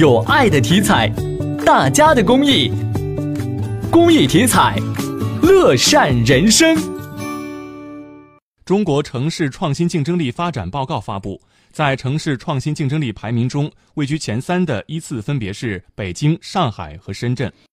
有爱的体彩，大家的公益，公益体彩，乐善人生。中国城市创新竞争力发展报告发布，在城市创新竞争力排名中，位居前三的依次分别是北京、上海和深圳。